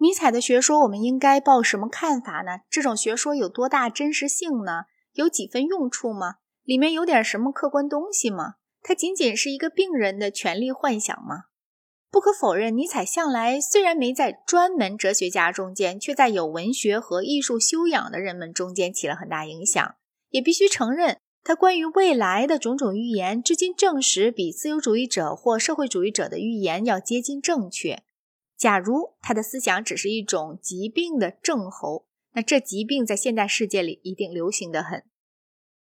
尼采的学说，我们应该抱什么看法呢？这种学说有多大真实性呢？有几分用处吗？里面有点什么客观东西吗？它仅仅是一个病人的权利幻想吗？不可否认，尼采向来虽然没在专门哲学家中间，却在有文学和艺术修养的人们中间起了很大影响。也必须承认，他关于未来的种种预言，至今证实比自由主义者或社会主义者的预言要接近正确。假如他的思想只是一种疾病的症候，那这疾病在现代世界里一定流行得很。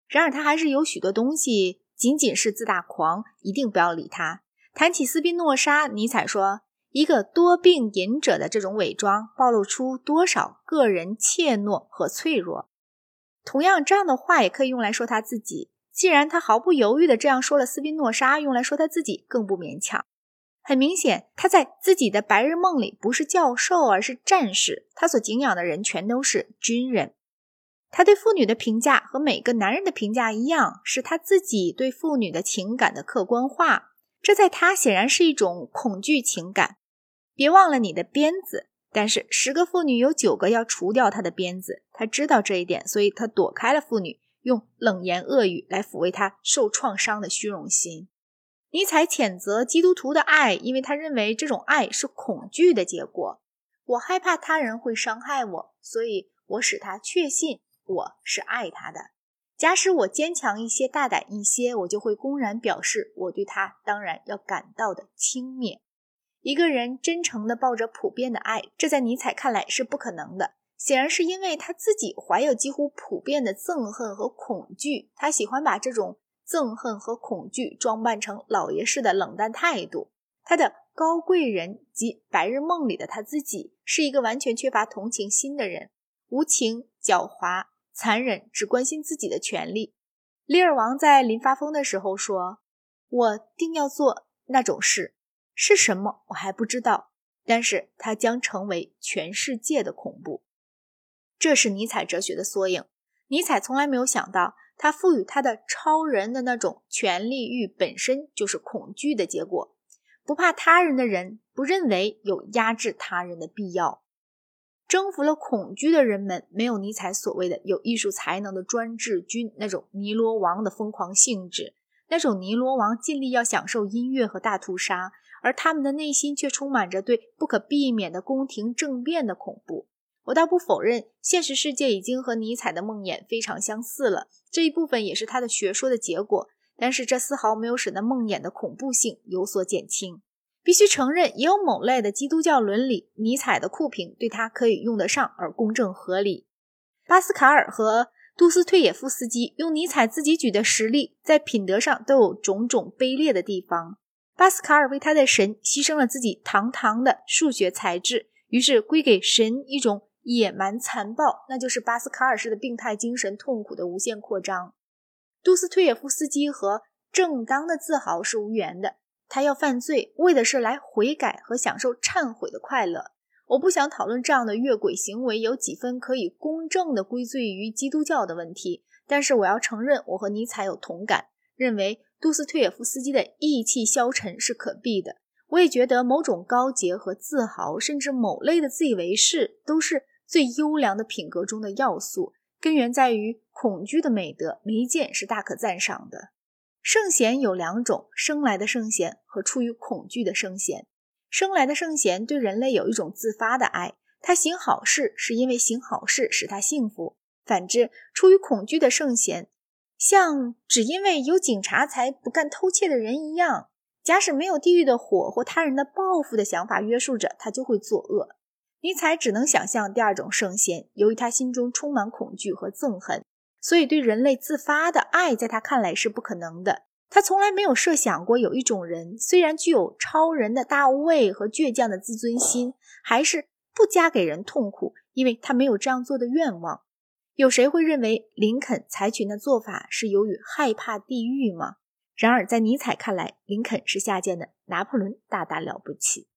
然而，他还是有许多东西仅仅是自大狂，一定不要理他。谈起斯宾诺莎，尼采说：“一个多病隐者的这种伪装，暴露出多少个人怯懦和脆弱。”同样，这样的话也可以用来说他自己。既然他毫不犹豫地这样说了斯宾诺莎，用来说他自己更不勉强。很明显，他在自己的白日梦里不是教授，而是战士。他所敬仰的人全都是军人。他对妇女的评价和每个男人的评价一样，是他自己对妇女的情感的客观化。这在他显然是一种恐惧情感。别忘了你的鞭子，但是十个妇女有九个要除掉他的鞭子。他知道这一点，所以他躲开了妇女，用冷言恶语来抚慰他受创伤的虚荣心。尼采谴责基督徒的爱，因为他认为这种爱是恐惧的结果。我害怕他人会伤害我，所以我使他确信我是爱他的。假使我坚强一些、大胆一些，我就会公然表示我对他当然要感到的轻蔑。一个人真诚地抱着普遍的爱，这在尼采看来是不可能的。显然是因为他自己怀有几乎普遍的憎恨和恐惧，他喜欢把这种。憎恨和恐惧装扮成老爷式的冷淡态度。他的高贵人及白日梦里的他自己是一个完全缺乏同情心的人，无情、狡猾、残忍，只关心自己的权利。李尔王在临发疯的时候说：“我定要做那种事，是什么我还不知道，但是它将成为全世界的恐怖。”这是尼采哲学的缩影。尼采从来没有想到。他赋予他的超人的那种权力欲本身就是恐惧的结果。不怕他人的人不认为有压制他人的必要。征服了恐惧的人们没有尼采所谓的有艺术才能的专制军那种尼罗王的疯狂性质。那种尼罗王尽力要享受音乐和大屠杀，而他们的内心却充满着对不可避免的宫廷政变的恐怖。我倒不否认，现实世界已经和尼采的梦魇非常相似了，这一部分也是他的学说的结果。但是这丝毫没有使那梦魇的恐怖性有所减轻。必须承认，也有某类的基督教伦理，尼采的酷评对他可以用得上，而公正合理。巴斯卡尔和杜斯退也夫斯基用尼采自己举的实例，在品德上都有种种卑劣的地方。巴斯卡尔为他的神牺牲了自己堂堂的数学才智，于是归给神一种。野蛮残暴，那就是巴斯卡尔式的病态精神痛苦的无限扩张。杜斯推也夫斯基和正当的自豪是无缘的，他要犯罪，为的是来悔改和享受忏悔的快乐。我不想讨论这样的越轨行为有几分可以公正的归罪于基督教的问题，但是我要承认，我和尼采有同感，认为杜斯推也夫斯基的意气消沉是可避的。我也觉得某种高洁和自豪，甚至某类的自以为是，都是。最优良的品格中的要素，根源在于恐惧的美德。没一件是大可赞赏的。圣贤有两种：生来的圣贤和出于恐惧的圣贤。生来的圣贤对人类有一种自发的爱，他行好事是因为行好事使他幸福。反之，出于恐惧的圣贤，像只因为有警察才不干偷窃的人一样，假使没有地狱的火或他人的报复的想法约束着他，就会作恶。尼采只能想象第二种圣贤，由于他心中充满恐惧和憎恨，所以对人类自发的爱在他看来是不可能的。他从来没有设想过有一种人，虽然具有超人的大无畏和倔强的自尊心，还是不加给人痛苦，因为他没有这样做的愿望。有谁会认为林肯采取那做法是由于害怕地狱吗？然而，在尼采看来，林肯是下贱的，拿破仑大大了不起。